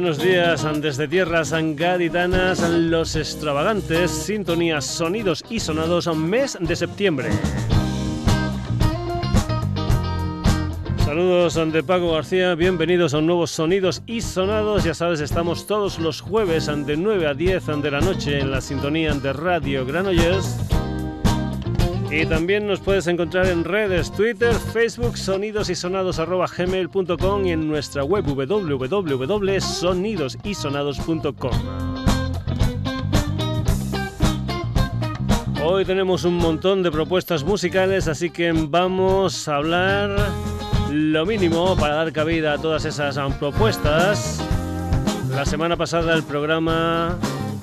Buenos días desde tierras gaditanas, los extravagantes, sintonías, sonidos y sonados, mes de septiembre. Saludos de Paco García, bienvenidos a nuevos Sonidos y Sonados. Ya sabes, estamos todos los jueves de 9 a 10 de la noche en la sintonía de Radio Granollers. Y también nos puedes encontrar en redes, Twitter, Facebook, sonidosysonados.gmail.com y en nuestra web www.sonidosysonados.com. Hoy tenemos un montón de propuestas musicales, así que vamos a hablar lo mínimo para dar cabida a todas esas propuestas. La semana pasada el programa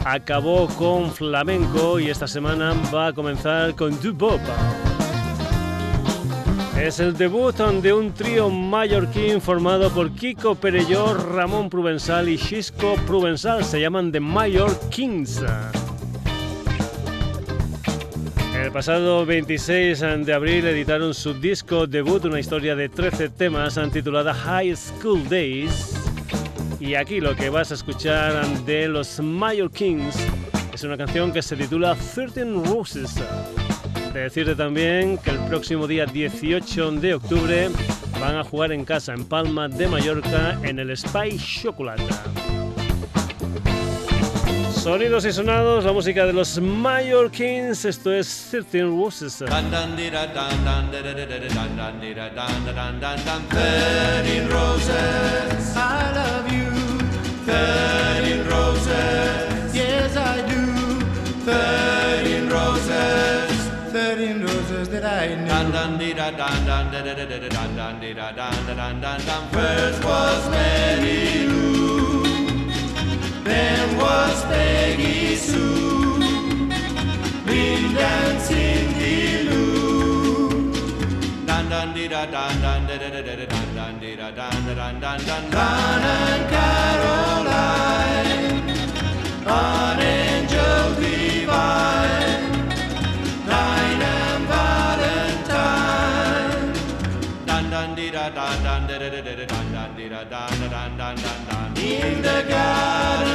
acabó con flamenco y esta semana va a comenzar con dubop. Es el debut de un trío mallorquín formado por Kiko Perellor, Ramón Provenzal y Xisco Provenzal. Se llaman The Mayor Kings. El pasado 26 de abril editaron su disco debut, una historia de 13 temas titulada High School Days. Y aquí lo que vas a escuchar de los Mayor Kings es una canción que se titula 13 Roses. De decirte también que el próximo día 18 de octubre van a jugar en casa en Palma de Mallorca en el Spy Chocolate. Sonidos y sonados, la música de los Mayor Kings, esto es 13 Roses. roses, I love you. Thirteen roses, yes I do. Thirteen roses, thirteen roses that I knew. Dun dun dee da dun dun da da da da dun dun dee da dun da dun dun dun. First was Mary Lou, then was Peggy Sue. Been dancing dun dee da dun dun da da da da dun dun dee da dun da dun dun dun Con and Caroline, in the garden.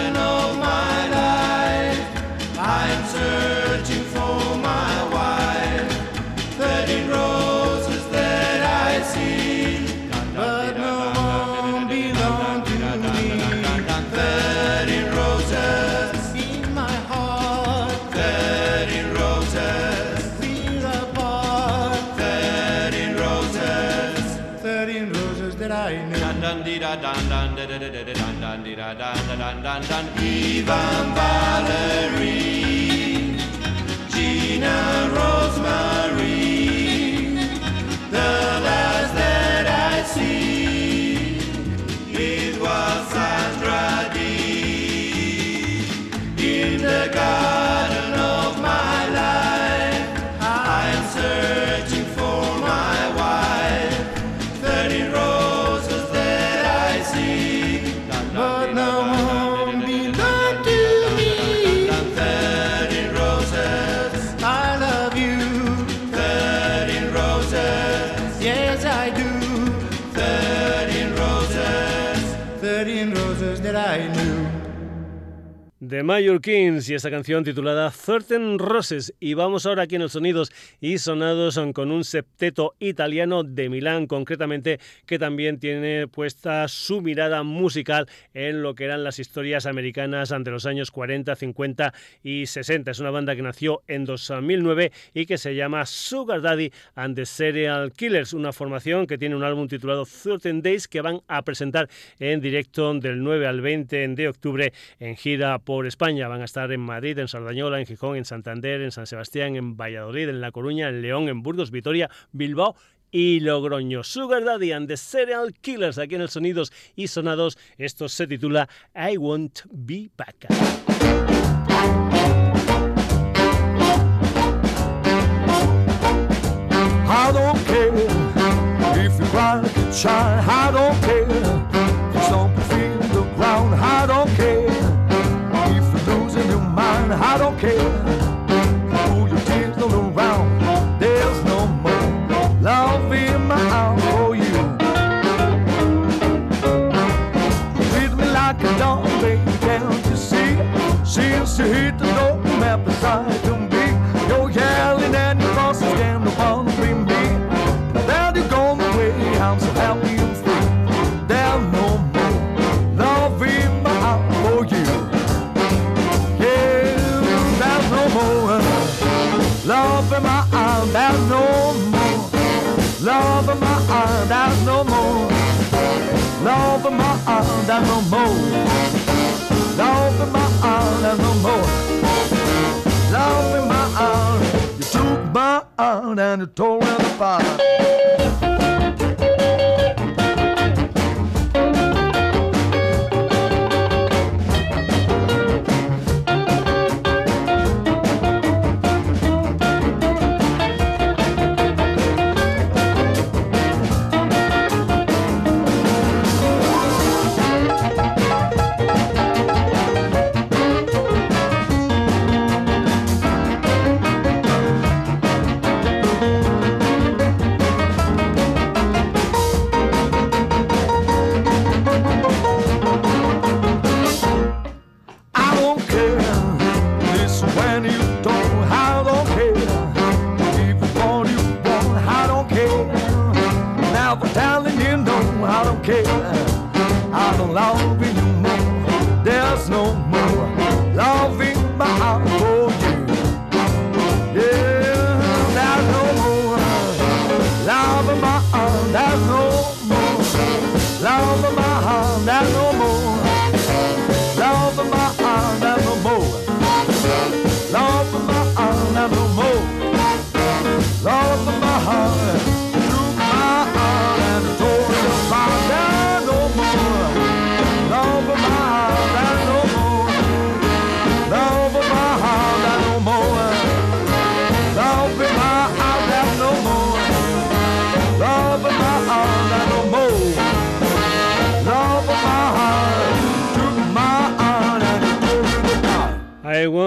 da da da da da da. Ivan Valerie, Gina Rosemary. The Major Kings y esta canción titulada Certain Roses. Y vamos ahora aquí en los sonidos y sonados con un septeto italiano de Milán, concretamente, que también tiene puesta su mirada musical en lo que eran las historias americanas ante los años 40, 50 y 60. Es una banda que nació en 2009 y que se llama Sugar Daddy and the Serial Killers, una formación que tiene un álbum titulado Certain Days que van a presentar en directo del 9 al 20 de octubre en gira por España. Van a estar en Madrid, en Sardañola, en Gijón, en Santander, en San Sebastián, en Valladolid, en La Coruña, en León, en Burgos, Vitoria, Bilbao y Logroño. Sugar Daddy and the Serial Killers aquí en el Sonidos y Sonados. Esto se titula I Won't Be Back. you hit the door map beside them big. You're yelling and your boss is damn upon the green. Now you're gone away, I'm so happy and free. There's no more love in my heart for you. Yeah, there's no more love in my heart, there's no more love in my heart, there's no more love in my heart, there's no more love in honor no more. Love in my you took my heart and you tore it apart. No, I don't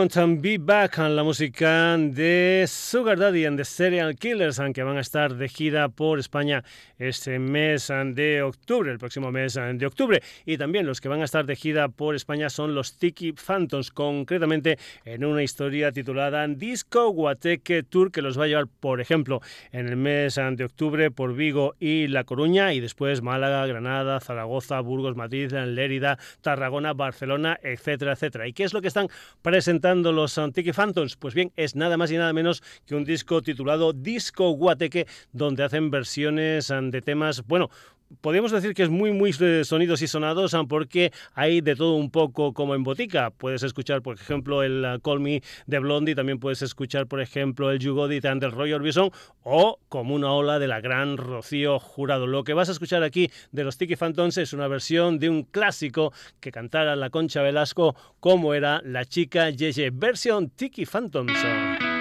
To Be Back, la música de Sugar Daddy and the Serial Killers, que van a estar de gira por España este mes de octubre, el próximo mes de octubre. Y también los que van a estar de gira por España son los Tiki Phantoms, concretamente en una historia titulada Disco Guateque Tour, que los va a llevar, por ejemplo, en el mes de octubre por Vigo y La Coruña, y después Málaga, Granada, Zaragoza, Burgos, Madrid, Lérida, Tarragona, Barcelona, etcétera, etcétera. ¿Y qué es lo que están presentando los Tiki Phantoms? Pues bien, es nada más y nada menos que un disco titulado Disco Guateque, donde hacen versiones de temas, bueno, podríamos decir que es muy, muy eh, sonidos y sonados ah, porque hay de todo un poco como en botica. Puedes escuchar, por ejemplo, el uh, Call Me de Blondie, también puedes escuchar, por ejemplo, el You Got It Roy Orbison o como una ola de la gran Rocío Jurado. Lo que vas a escuchar aquí de los Tiki Phantoms es una versión de un clásico que cantara la Concha Velasco como era la chica Yeye, versión Tiki Phantoms.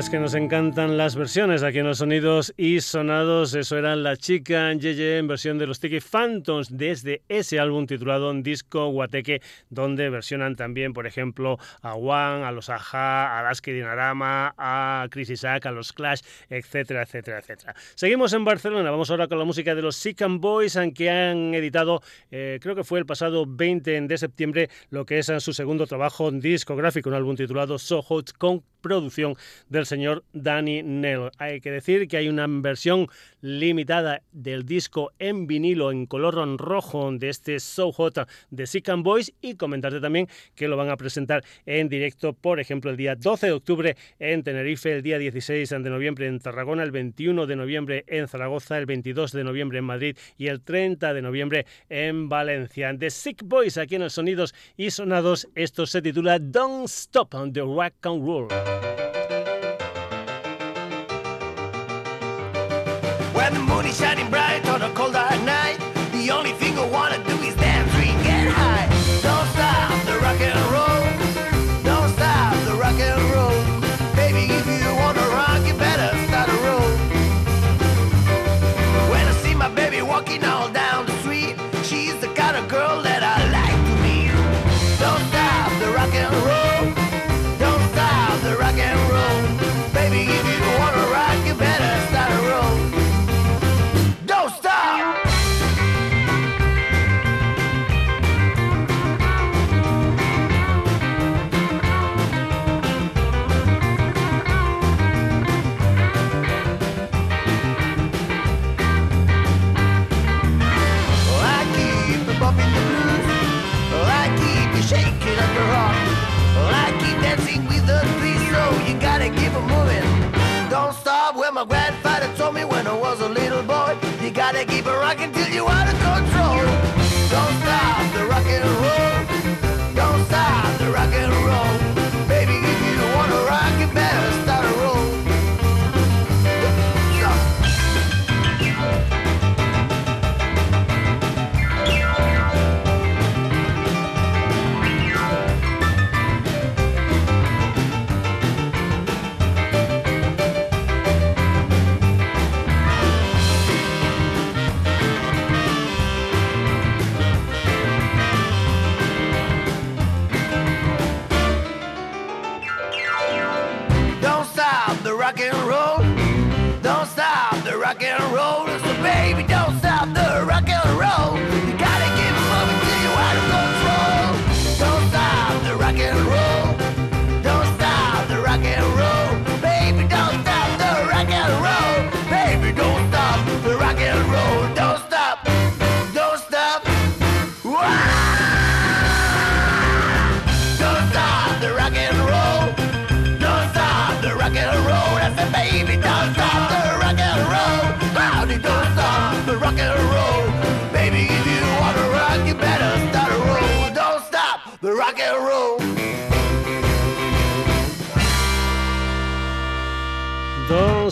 Sabes que nos encantan las versiones aquí en los sonidos y sonados. Eso era La Chica Yeye en versión de los Tiki Phantoms desde ese álbum titulado Disco Guateque, donde versionan también, por ejemplo, a Juan, a los Aja, a Lasky Dinarama, a Chris Isaac, a los Clash, etcétera, etcétera, etcétera. Seguimos en Barcelona. Vamos ahora con la música de los Sick and Boys, que han editado, eh, creo que fue el pasado 20 de septiembre, lo que es su segundo trabajo discográfico, un álbum titulado So Hot con producción del señor Danny Nell. Hay que decir que hay una versión limitada del disco en vinilo en color rojo de este So Hot de Sick and Boys y comentarte también que lo van a presentar en directo, por ejemplo, el día 12 de octubre en Tenerife, el día 16 de noviembre en Tarragona, el 21 de noviembre en Zaragoza, el 22 de noviembre en Madrid y el 30 de noviembre en Valencia. The Sick Boys aquí en los sonidos y sonados, esto se titula Don't Stop on the Rock and Roll. When the gotta keep it rocking arrow.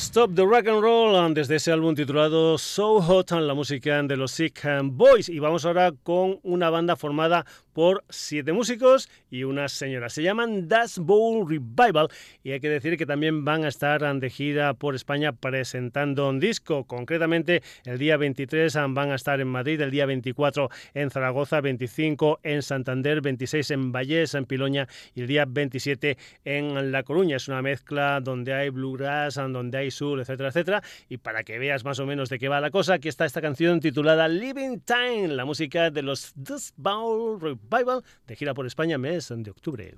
Stop the rock and roll. And Roll desde ese álbum titulado So Hot, la música de los Sick Boys. Y vamos ahora con una banda formada por siete músicos y una señora. Se llaman Das Bowl Revival y hay que decir que también van a estar de gira por España presentando un disco. Concretamente, el día 23 van a estar en Madrid, el día 24 en Zaragoza, 25 en Santander, 26 en Vallés, en Piloña y el día 27 en La Coruña. Es una mezcla donde hay bluegrass, donde hay etcétera, etcétera. Y para que veas más o menos de qué va la cosa, aquí está esta canción titulada Living Time, la música de los Dust Bowl Revival de gira por España mes de octubre.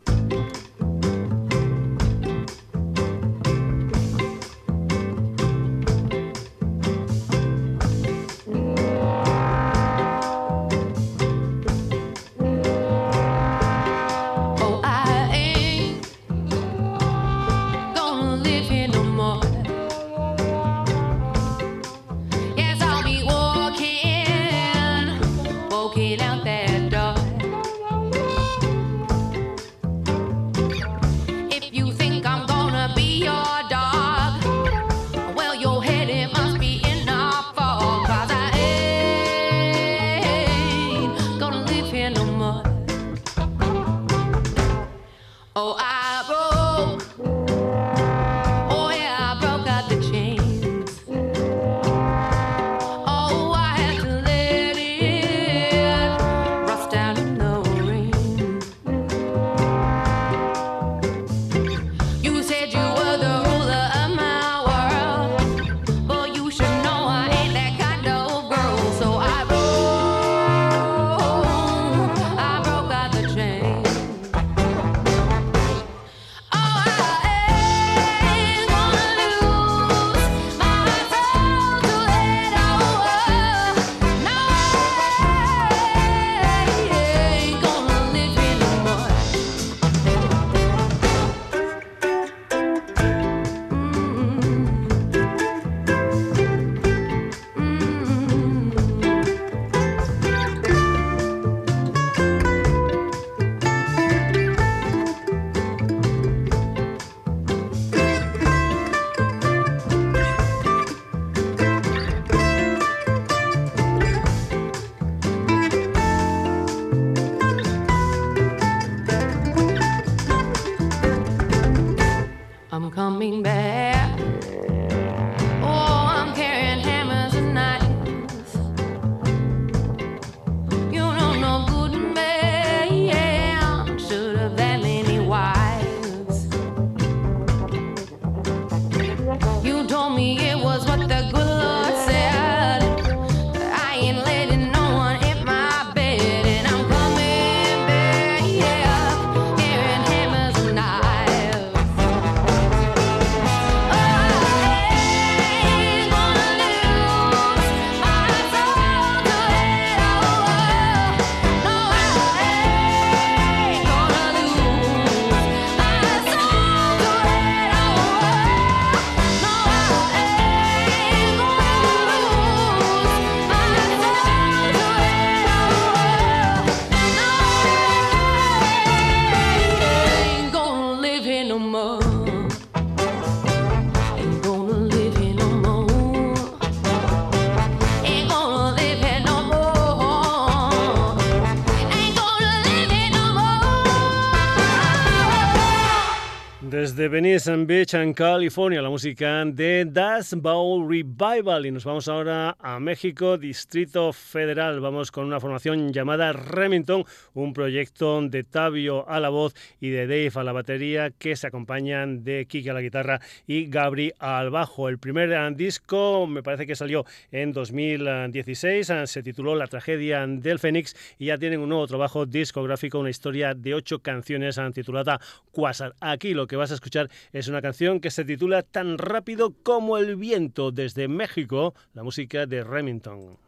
Venice Beach, en California, la música de Das Bowl Revival. Y nos vamos ahora a México, Distrito Federal. Vamos con una formación llamada Remington, un proyecto de Tabio a la voz y de Dave a la batería, que se acompañan de Kiki a la guitarra y Gabri al bajo. El primer disco me parece que salió en 2016, se tituló La tragedia del Fénix y ya tienen un nuevo trabajo discográfico, una historia de ocho canciones titulada Quasar. Aquí lo que vas a escuchar es una canción que se titula Tan rápido como el viento desde México, la música de Remington.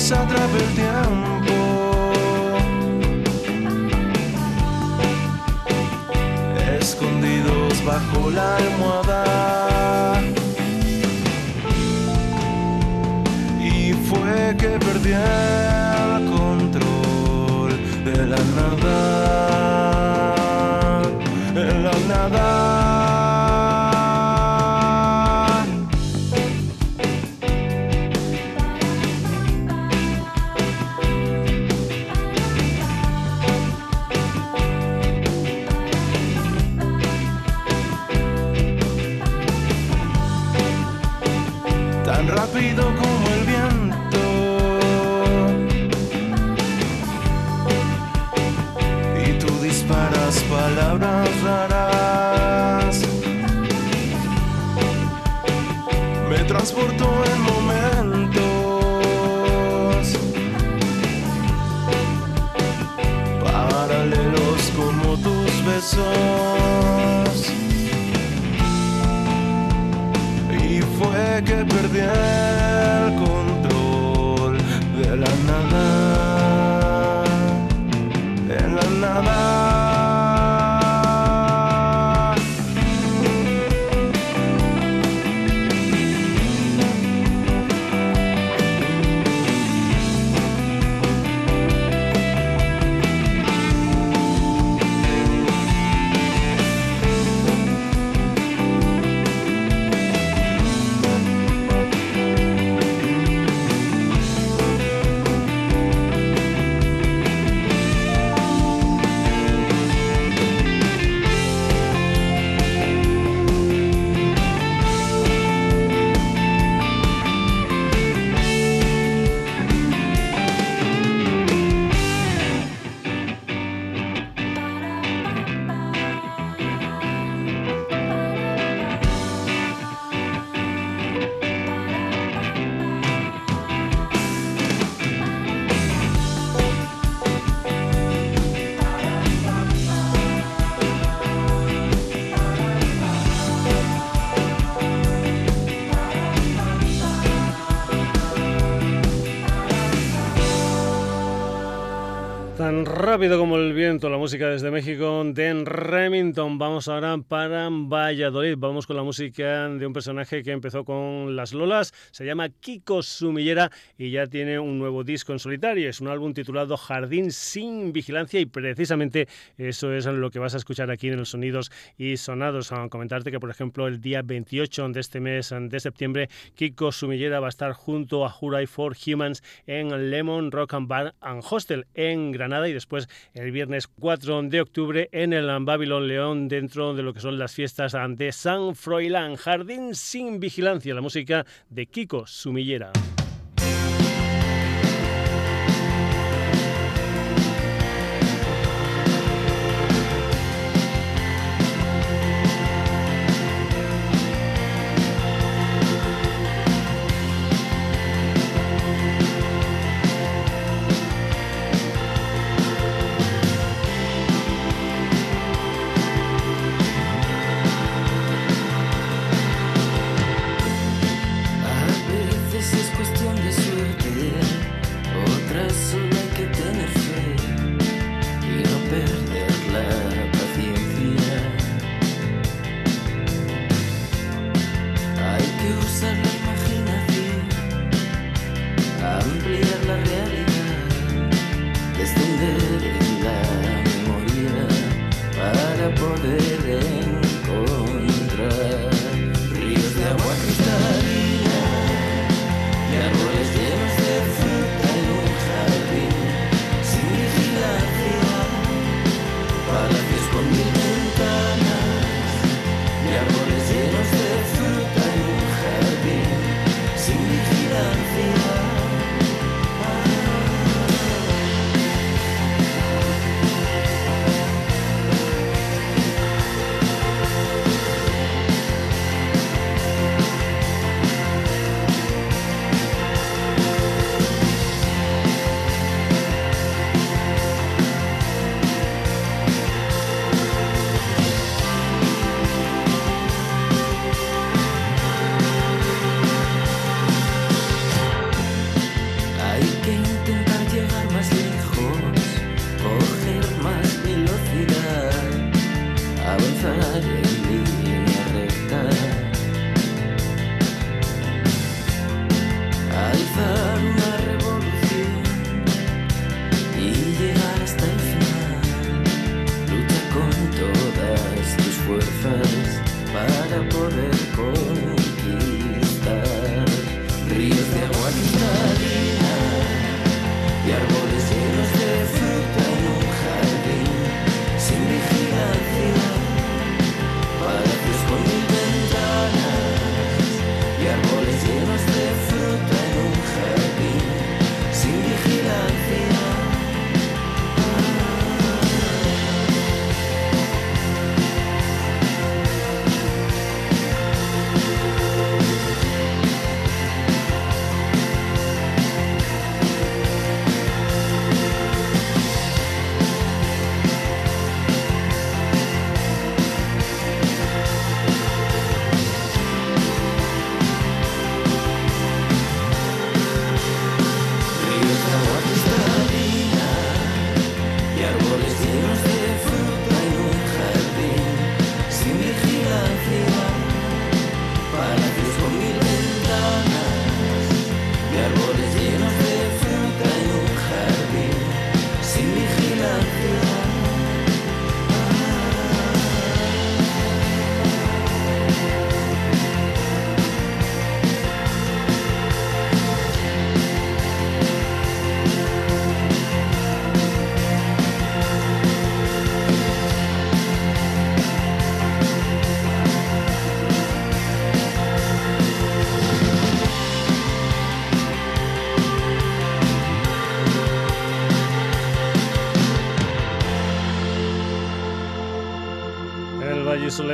Nos atrape el tiempo escondidos bajo la almohada. Y fue que perdí el control de la nada, Tan rápido como que rápido como el viento, la música desde México de Remington. Vamos ahora para Valladolid. Vamos con la música de un personaje que empezó con las Lolas. Se llama Kiko Sumillera y ya tiene un nuevo disco en solitario. Es un álbum titulado Jardín sin vigilancia y precisamente eso es lo que vas a escuchar aquí en los sonidos y sonados. A comentarte que, por ejemplo, el día 28 de este mes de septiembre, Kiko Sumillera va a estar junto a Juray for Humans en Lemon Rock and Bar and Hostel en Granada y después el viernes 4 de octubre en el Babylon León dentro de lo que son las fiestas de San Froilán. Jardín sin vigilancia, la música de Kiko Sumillera.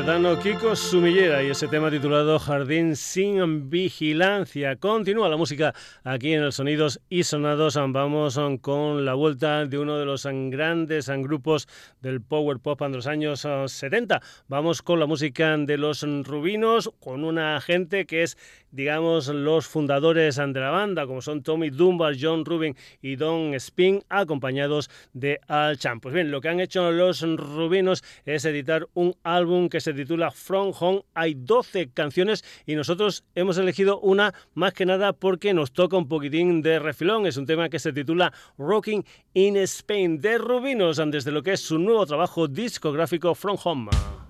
Soledano Kiko Sumillera y ese tema titulado Jardín sin vigilancia. Continúa la música aquí en el Sonidos y Sonados. Vamos con la vuelta de uno de los grandes grupos del power pop de los años 70. Vamos con la música de los Rubinos, con una gente que es digamos, los fundadores de la banda, como son Tommy Dunbar, John Rubin y Don Spin, acompañados de Al Champ. Pues bien, lo que han hecho los Rubinos es editar un álbum que se titula From Home. Hay 12 canciones y nosotros hemos elegido una más que nada porque nos toca un poquitín de refilón. Es un tema que se titula Rocking in Spain de Rubinos, desde lo que es su nuevo trabajo discográfico From Home.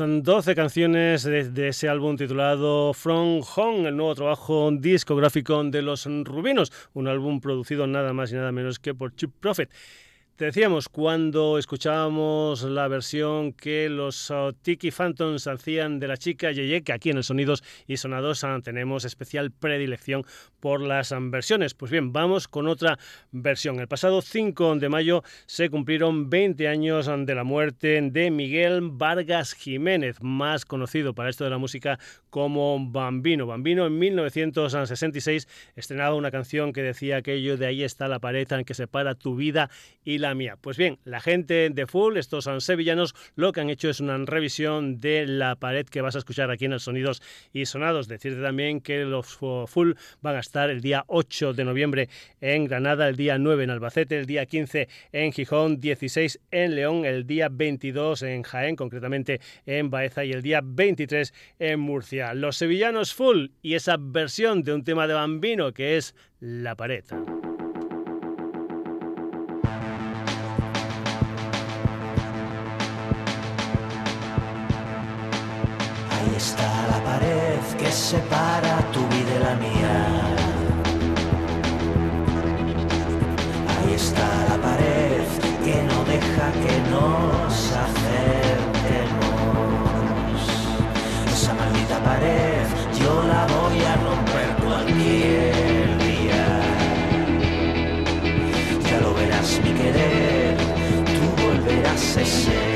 Las 12 canciones de, de, ese álbum titulado From Home, el nuevo trabajo discográfico de los Rubinos, un álbum producido nada más y nada menos que por Chip Prophet. Te decíamos cuando escuchábamos la versión que los uh, Tiki Phantoms hacían de la chica Yeye, que aquí en el Sonidos y Sonados uh, tenemos especial predilección por las um, versiones. Pues bien, vamos con otra versión. El pasado 5 de mayo se cumplieron 20 años um, de la muerte de Miguel Vargas Jiménez, más conocido para esto de la música como Bambino. Bambino en 1966 estrenaba una canción que decía aquello de ahí está la pared en que separa tu vida y la Pues bien, la gente de Full, estos sevillanos, lo que han hecho es una revisión de la pared que vas a escuchar aquí en el Sonidos y Sonados. Decirte también que los Full van a estar el día 8 de noviembre en Granada, el día 9 en Albacete, el día 15 en Gijón, 16 en León, el día 22 en Jaén, concretamente en Baeza y el día 23 en Murcia. Los sevillanos Full y esa versión de un tema de Bambino que es La pared. Separa tu vida y la mía. Ahí está la pared que no deja que nos acerquemos. Esa maldita pared yo la voy a romper cualquier día. Ya lo verás mi querer, tú volverás ese día.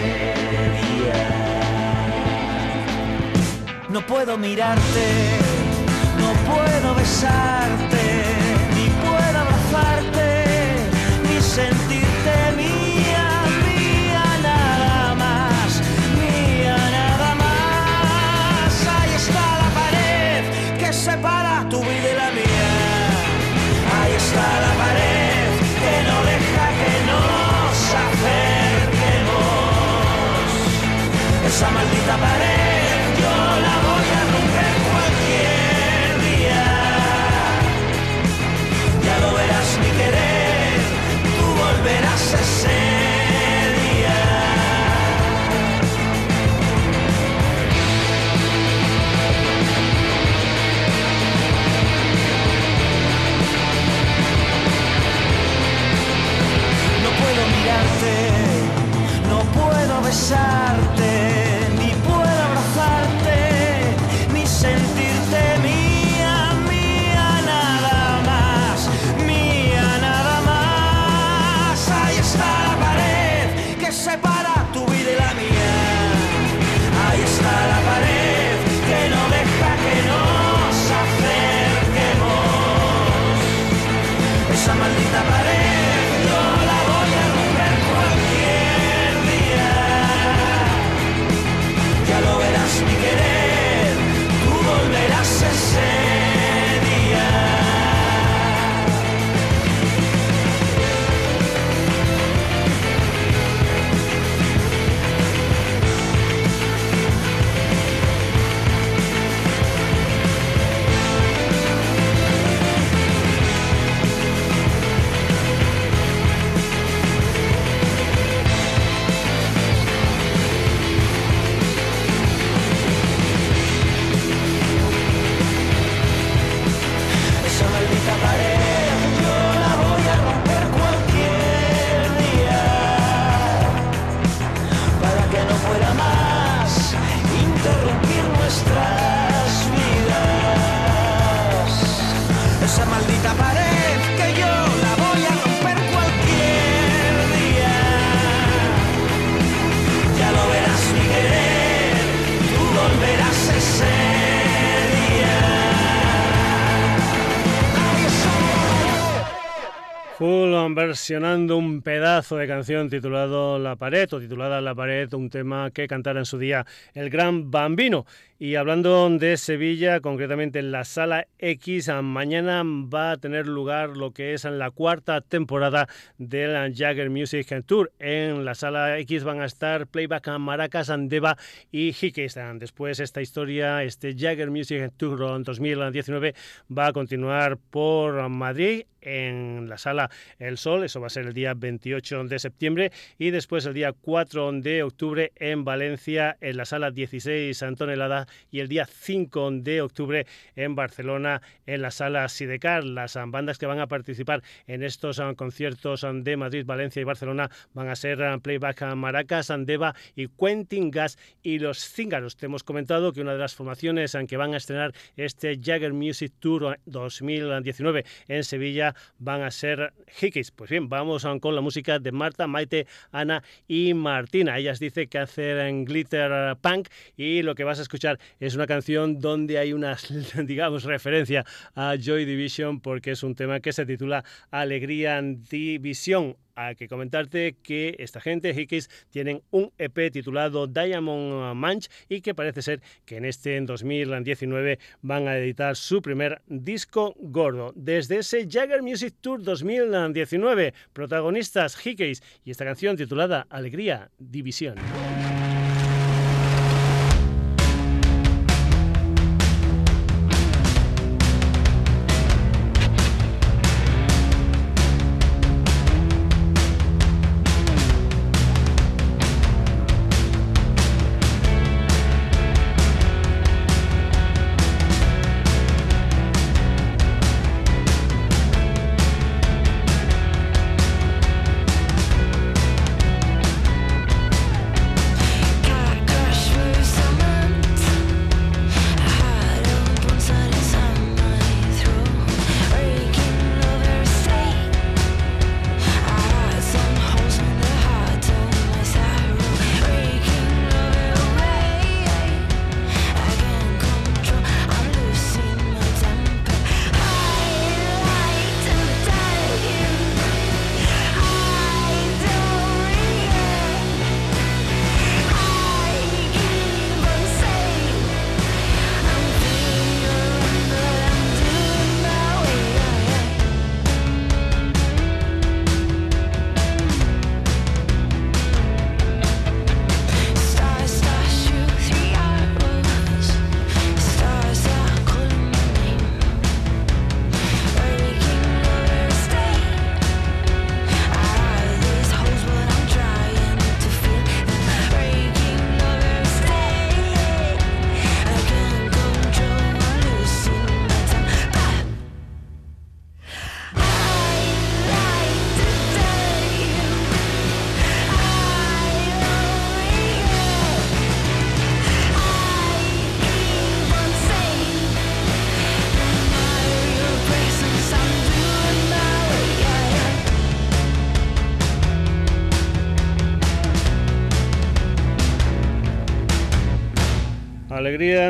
No puedo mirarte, no puedo besarte, ni puedo abrazarte, ni sentirte mía, mía nada más, mía nada más. Ahí está la pared que separa tu vida y la mía. Ahí está la pared que no deja que nos acerquemos. Esa maldita pared. Puedo versionando un pedazo de canción titulado La pared o titulada La pared, un tema que cantara en su día el gran Bambino. Y hablando de Sevilla, concretamente en la Sala X, mañana va a tener lugar lo que es la cuarta temporada del Jagger Music Tour. En la Sala X van a estar Playback Maracas, Andeva y Hickeystand. Después esta historia, este Jagger Music Tour 2019 va a continuar por Madrid, en la sala El Sol, eso va a ser el día 28 de septiembre, y después el día 4 de octubre en Valencia, en la sala 16 Antonelada, y el día 5 de octubre en Barcelona, en la sala Sidecar. Las bandas que van a participar en estos ah, conciertos ah, de Madrid, Valencia y Barcelona van a ser ah, Playback Maracas, Andeva y Quentin Gas y los Cíngaros. Te hemos comentado que una de las formaciones que van a estrenar este Jagger Music Tour 2019 en Sevilla van a ser Hickeys. Pues bien, vamos con la música de Marta, Maite, Ana y Martina. Ellas dicen que hacen glitter punk y lo que vas a escuchar es una canción donde hay una, digamos, referencia a Joy Division porque es un tema que se titula Alegría División hay que comentarte que esta gente, Hickeys, tienen un EP titulado Diamond Manch y que parece ser que en este en 2019 van a editar su primer disco gordo. Desde ese Jagger Music Tour 2019, protagonistas Hickeys y esta canción titulada Alegría División.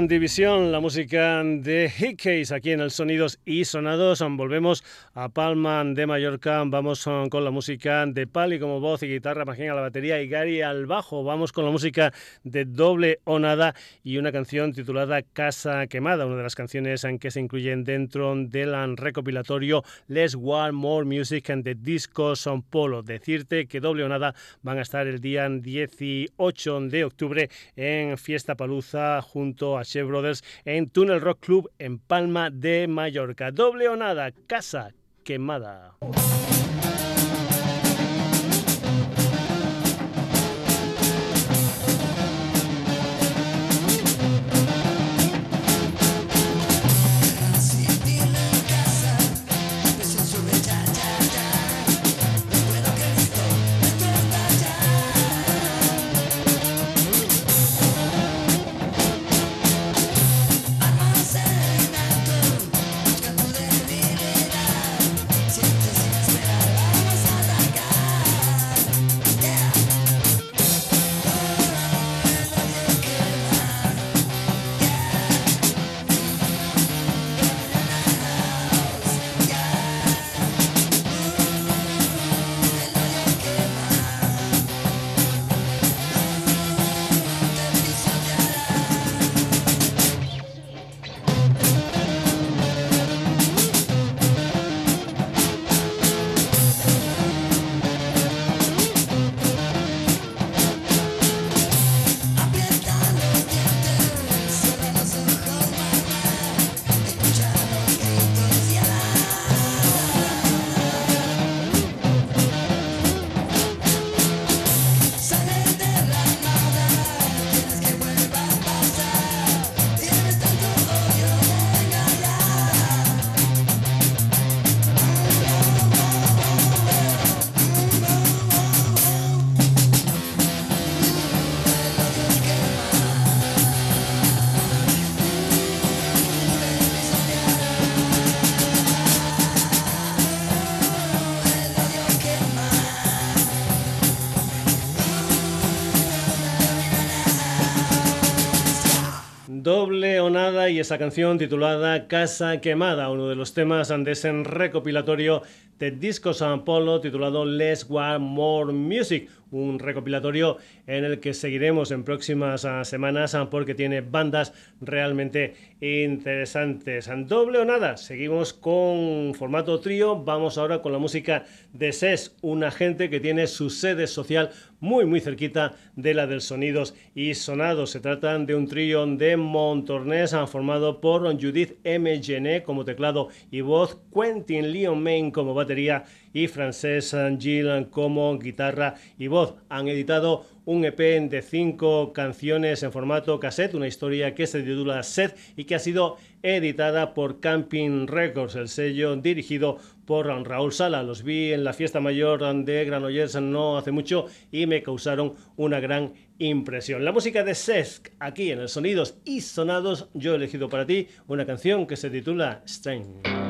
División, la música de Hickeys aquí en el Sonidos y Sonados. Volvemos a Palma de Mallorca. Vamos con la música de Pali como voz y guitarra, Magín a la batería y Gary al bajo. Vamos con la música de Doble o Nada y una canción titulada Casa Quemada, una de las canciones en que se incluyen dentro del recopilatorio Let's One More Music and the Disco Son Polo. Decirte que Doble o Nada van a estar el día 18 de octubre en Fiesta Paluza junto a Chef Brothers en Tunnel Rock Club en Palma de Mallorca. Doble o nada, casa quemada. Esa canción titulada Casa Quemada, uno de los temas de ese recopilatorio de Disco San Polo titulado Let's Want More Music, un recopilatorio en el que seguiremos en próximas ah, semanas ah, porque tiene bandas realmente interesantes. Doble o nada, seguimos con formato trío, vamos ahora con la música de SES, una gente que tiene su sede social muy muy cerquita de la del Sonidos y Sonados. Se trata de un trío de Montornés ah, formado por Judith M. Gené como teclado y voz, Quentin Leon Main como batería y Frances Gillan como guitarra y voz. Han editado un EP de cinco canciones en formato cassette, una historia que se titula Set y que ha sido editada por Camping Records, el sello dirigido por Raúl Sala. Los vi en la fiesta mayor de Granollers no hace mucho y me causaron una gran impresión. La música de Sesk, aquí en el Sonidos y Sonados, yo he elegido para ti una canción que se titula Strain.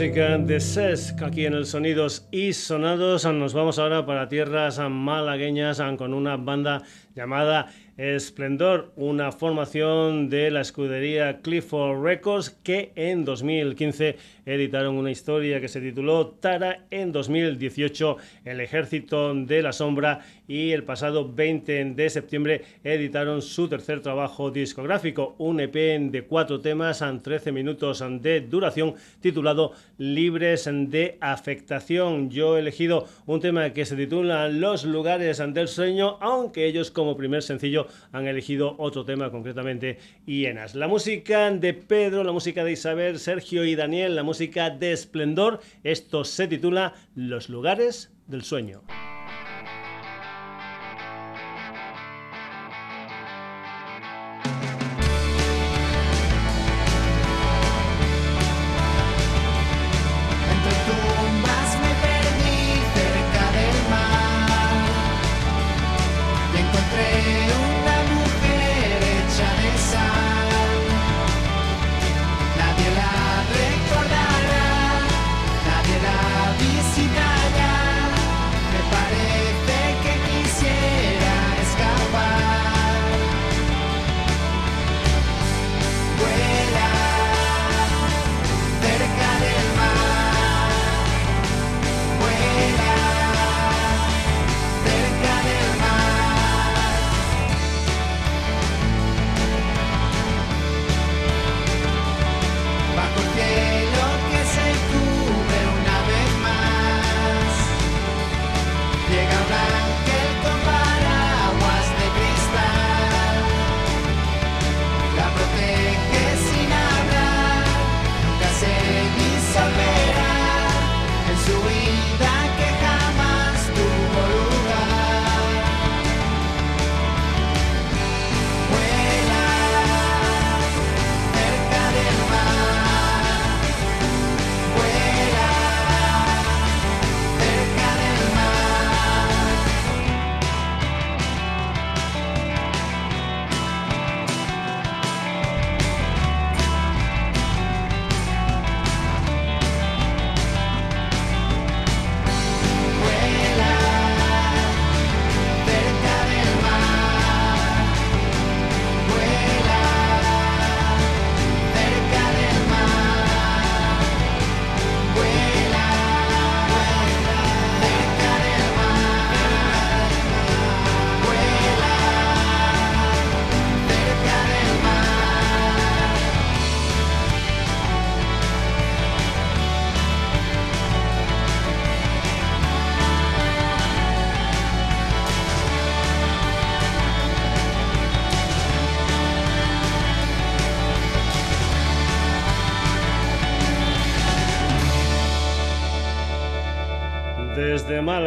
De Sesc aquí en el Sonidos y Sonados. Nos vamos ahora para tierras malagueñas con una banda llamada Esplendor, una formación de la escudería Clifford Records que en 2015 editaron una historia que se tituló Tara, en 2018 El Ejército de la Sombra y el pasado 20 de septiembre editaron su tercer trabajo discográfico, un EP de cuatro temas en 13 minutos de duración titulado Libres de Afectación. Yo he elegido un tema que se titula Los lugares del sueño, aunque ellos como primer sencillo han elegido otro tema, concretamente Hienas. La música de Pedro, la música de Isabel, Sergio y Daniel, la música de Esplendor. Esto se titula Los lugares del sueño.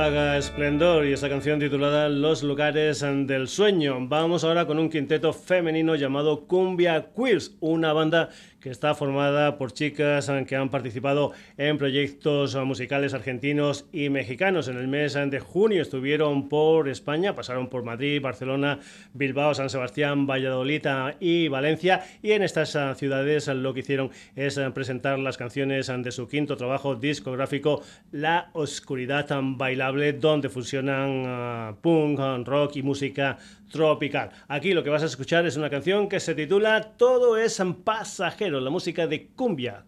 Esplendor y esa canción titulada Los lugares del sueño. Vamos ahora con un quinteto femenino llamado Cumbia Queers, una banda que está formada por chicas que han participado en proyectos musicales argentinos y mexicanos. En el mes de junio estuvieron por España, pasaron por Madrid, Barcelona, Bilbao, San Sebastián, Valladolid y Valencia. Y en estas ciudades lo que hicieron es presentar las canciones de su quinto trabajo discográfico, La Oscuridad Bailable, donde fusionan punk, rock y música tropical. Aquí lo que vas a escuchar es una canción que se titula Todo es pasajero, la música de Cumbia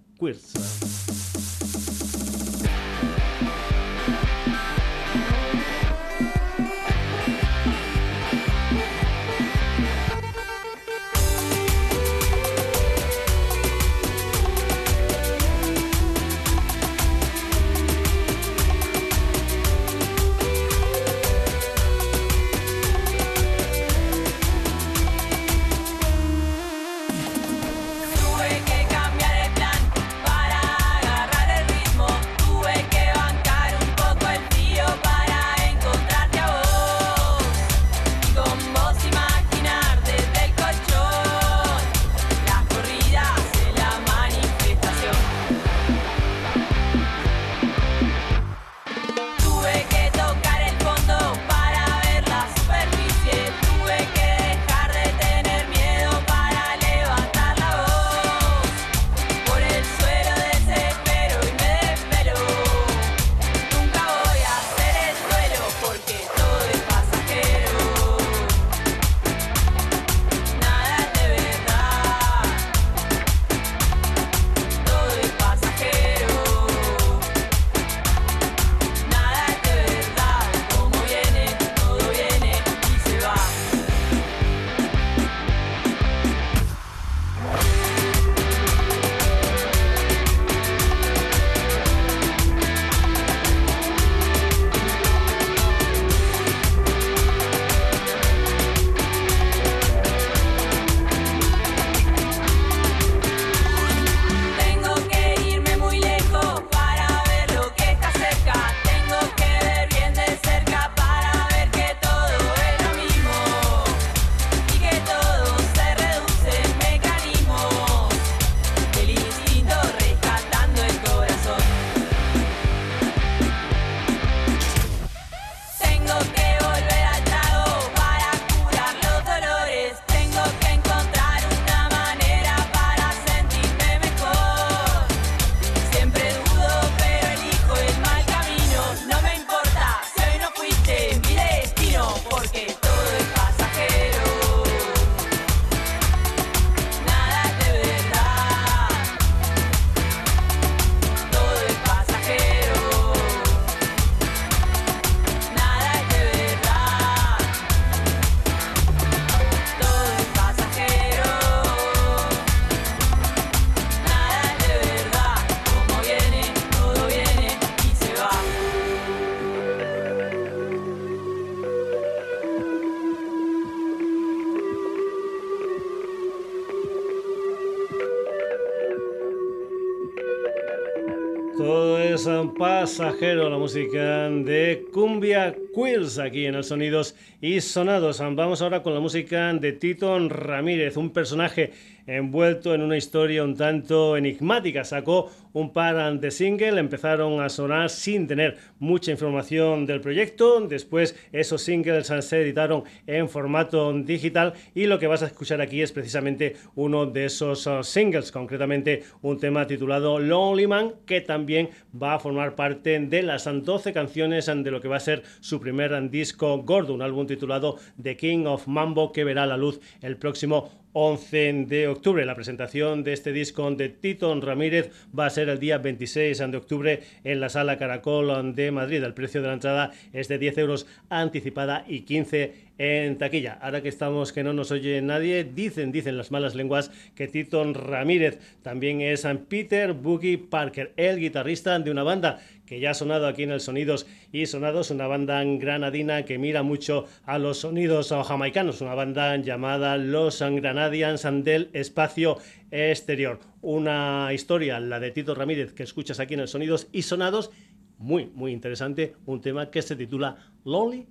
Queers. pasajero la música de Cumbia Queers aquí en el Sonidos y Sonados. Vamos ahora con la música de Tito Ramírez, un personaje envuelto en una historia un tanto enigmática. Sacó un par de singles, empezaron a sonar sin tener mucha información del proyecto. Después esos singles se editaron en formato digital y lo que vas a escuchar aquí es precisamente uno de esos uh, singles, concretamente un tema titulado Lonely Man, que también va a formar parte de las 12 canciones de lo que va a ser su primer disco gordo, un álbum titulado The King of Mambo que verá la luz el próximo 11 de octubre. La presentación de este disco de Tito Ramírez va a ser el día 26 de octubre en la Sala Caracol de Madrid. El precio de la entrada es de 10 euros anticipada y 15 en taquilla. Ahora que estamos que no nos oye nadie, dicen, dicen las malas lenguas que Tito Ramírez también es San Peter Boogie Parker, el guitarrista de una banda que ya ha sonado aquí en el Sonidos y Sonados, una banda granadina que mira mucho a los sonidos jamaicanos, una banda llamada Los Granadians del Espacio Exterior. Una historia, la de Tito Ramírez, que escuchas aquí en el Sonidos y Sonados, muy, muy interesante, un tema que se titula Lonely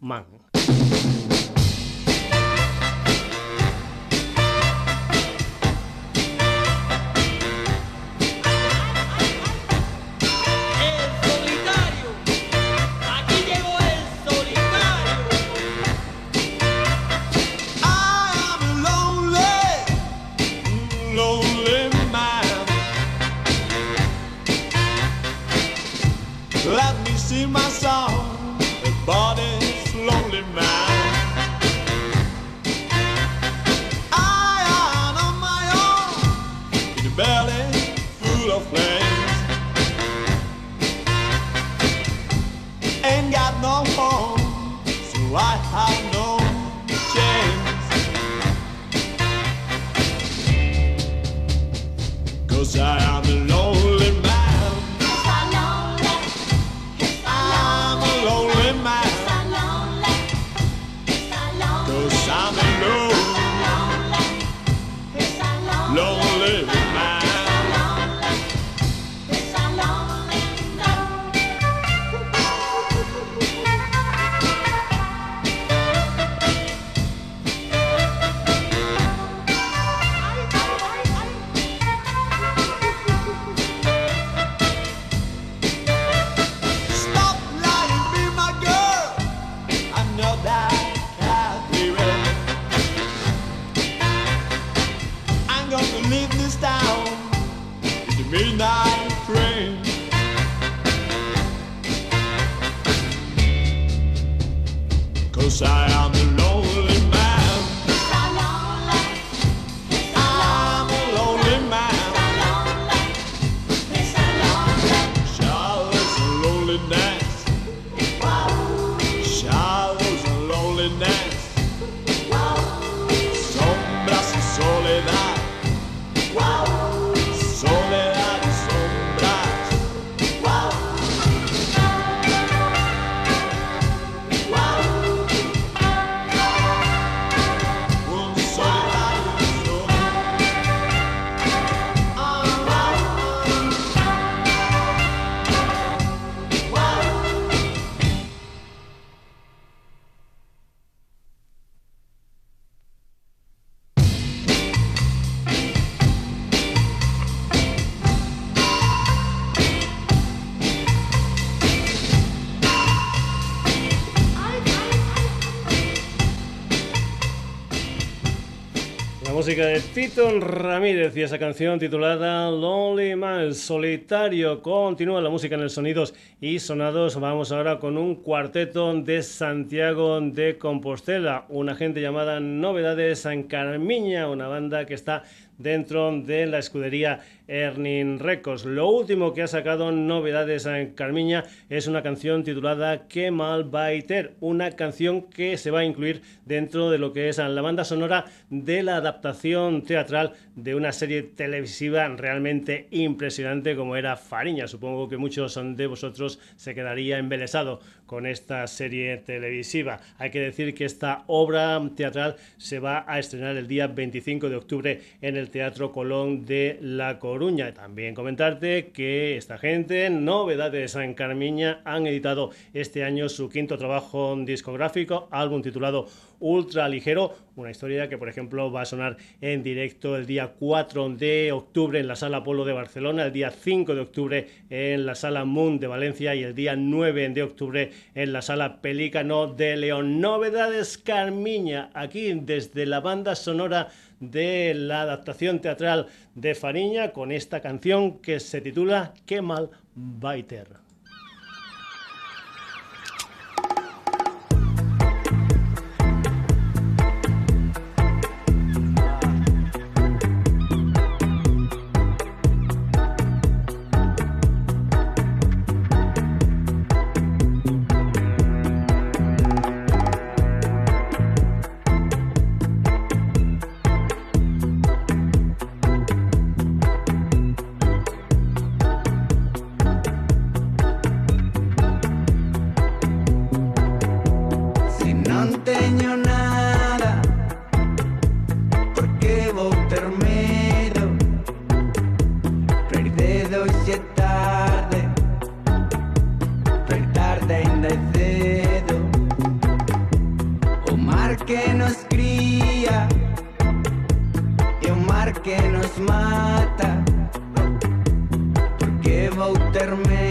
Man. Música de Tito Ramírez y esa canción titulada Lonely Man, solitario. Continúa la música en el Sonidos y Sonados. Vamos ahora con un cuarteto de Santiago de Compostela, una gente llamada Novedades San Carmiña, una banda que está dentro de la escudería Ernin Records. Lo último que ha sacado Novedades en Carmiña es una canción titulada Qué mal baiter, una canción que se va a incluir dentro de lo que es la banda sonora de la adaptación teatral de una serie televisiva realmente impresionante como era Fariña. Supongo que muchos de vosotros se quedaría embelesado con esta serie televisiva. Hay que decir que esta obra teatral se va a estrenar el día 25 de octubre en el Teatro Colón de La Coruña. También comentarte que esta gente, Novedades en Carmiña, han editado este año su quinto trabajo discográfico, álbum titulado Ultra Ligero, una historia que por ejemplo va a sonar en directo el día 4 de octubre en la Sala Polo de Barcelona, el día 5 de octubre en la Sala Moon de Valencia y el día 9 de octubre en la Sala Pelícano de León. Novedades Carmiña, aquí desde la banda sonora de la adaptación teatral de Fariña con esta canción que se titula Qué mal baiter. va a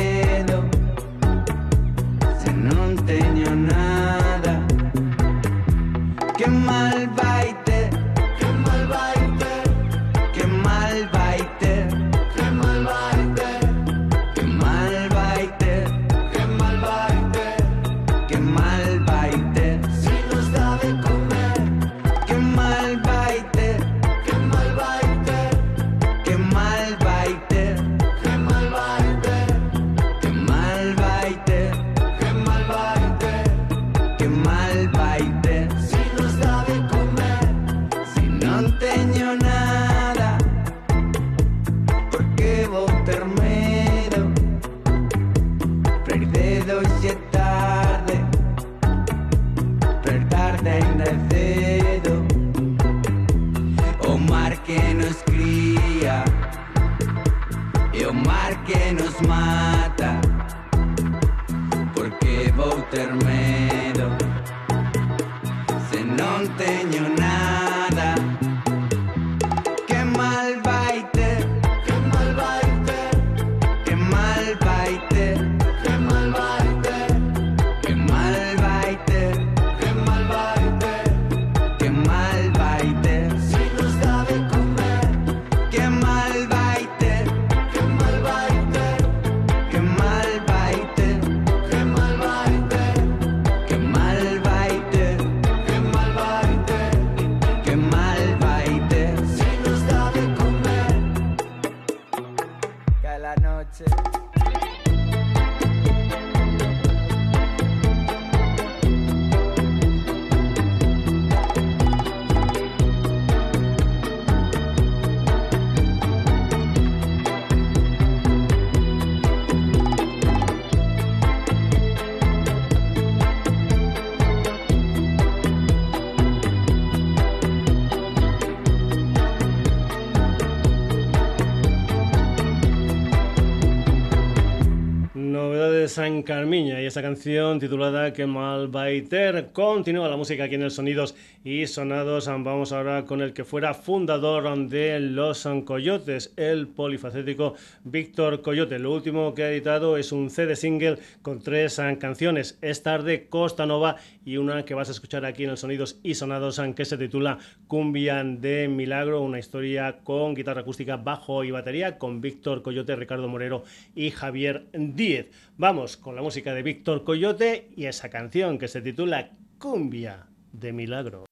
San Carmiña y esa canción titulada Que mal baiter. Continúa la música aquí en el Sonidos y Sonados. Vamos ahora con el que fuera fundador de Los Coyotes, el polifacético Víctor Coyote. Lo último que ha editado es un CD single con tres canciones. Es tarde, Costa Nova y una que vas a escuchar aquí en el Sonidos y Sonados que se titula Cumbia de Milagro, una historia con guitarra acústica, bajo y batería con Víctor Coyote, Ricardo Morero y Javier Díez. Vamos con la música de Víctor Coyote y esa canción que se titula Cumbia de Milagro.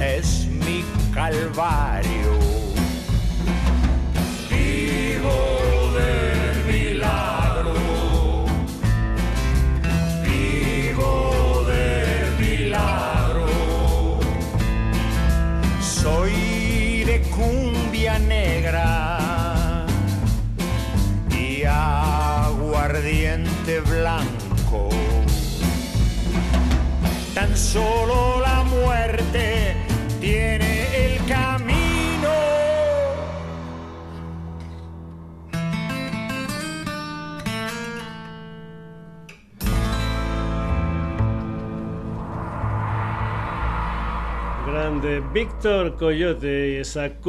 Es mi calvario. Vivo del milagro. Vivo del milagro. Soy de cumbia negra y aguardiente blanco. Tan solo Grande Víctor Coyote y esa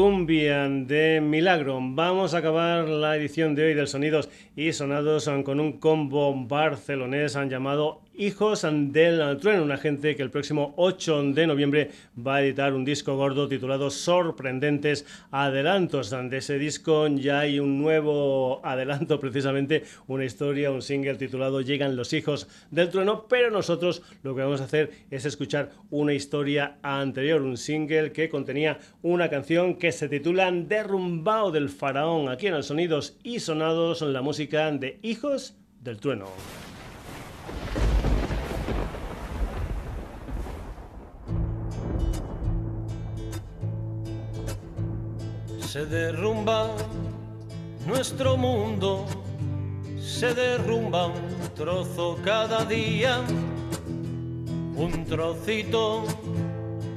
de Milagro. Vamos a acabar la edición de hoy del Sonidos y Sonados con un combo barcelonés han llamado Hijos del Trueno, una gente que el próximo 8 de noviembre va a editar un disco gordo titulado Sorprendentes Adelantos. De ese disco ya hay un nuevo adelanto, precisamente una historia, un single titulado Llegan los Hijos del Trueno, pero nosotros lo que vamos a hacer es escuchar una historia anterior, un single que contenía una canción que se titula Derrumbao del Faraón, aquí en los Sonidos y Sonados, la música de Hijos del Trueno. Se derrumba nuestro mundo, se derrumba un trozo cada día, un trocito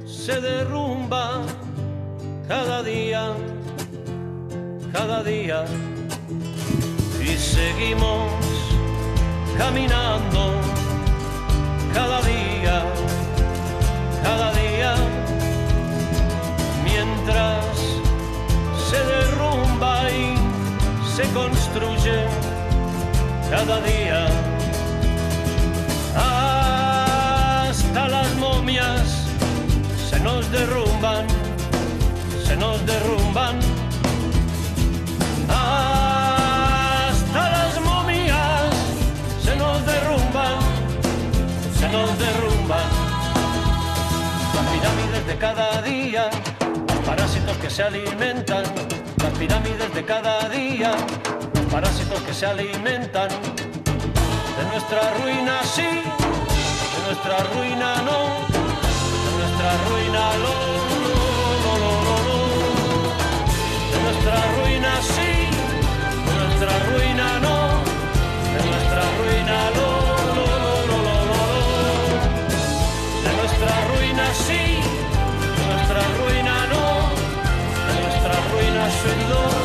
se derrumba cada día, cada día, y seguimos caminando cada día, cada día, mientras se derrumba y se construye cada día. Hasta las momias se nos derrumban, se nos derrumban. Hasta las momias se nos derrumban, se nos derrumban. Las pirámides de cada día que se alimentan, las pirámides de cada día, los parásitos que se alimentan de nuestra ruina sí, de nuestra ruina no, de nuestra ruina lo, lo, lo, lo, de nuestra ruina sí, de nuestra ruina no, de nuestra ruina lo, ruina soy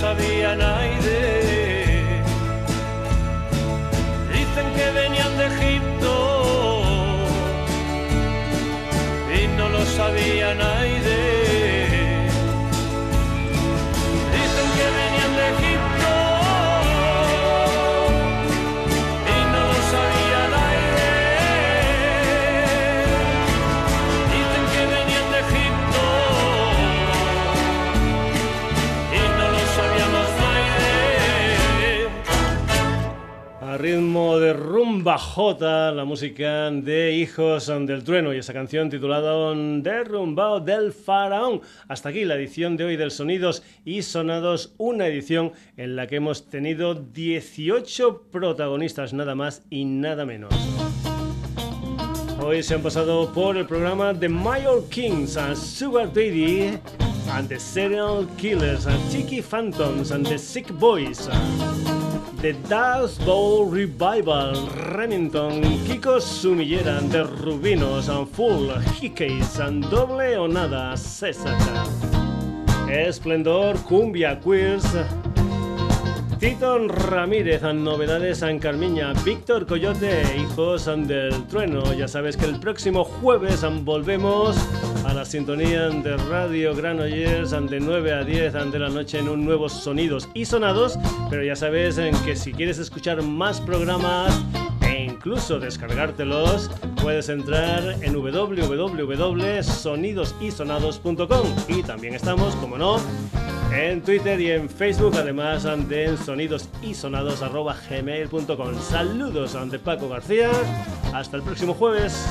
sabía nadie. Dicen que venían de Egipto y no lo sabía nadie. J, la música de Hijos del Trueno y esa canción titulada Derrumbado del Faraón. Hasta aquí la edición de hoy del Sonidos y Sonados, una edición en la que hemos tenido 18 protagonistas, nada más y nada menos. Hoy se han pasado por el programa The Mayor Kings and Sugar Daddy and the Serial Killers and Tiki Phantoms and the Sick Boys. The Dust Bowl Revival, Remington, Kiko Sumillera, The Rubinos, and Full, Hickeys, and Doble o Nada, César. Esplendor, Cumbia Queers, Tito Ramírez, novedades en Carmiña, Víctor Coyote, hijos del trueno. Ya sabes que el próximo jueves volvemos la sintonía de Radio Granollers de 9 a 10 de la noche en un nuevo Sonidos y Sonados. Pero ya sabes en que si quieres escuchar más programas e incluso descargártelos, puedes entrar en www.sonidosysonados.com y también estamos, como no, en Twitter y en Facebook, además de sonidosysonados.gmail.com. Saludos ante Paco García. Hasta el próximo jueves.